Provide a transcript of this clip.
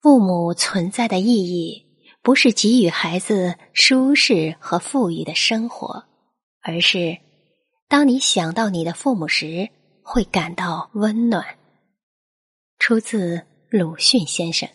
父母存在的意义不是给予孩子舒适和富裕的生活而是当你想到你的父母时会感到温暖。出自鲁迅先生。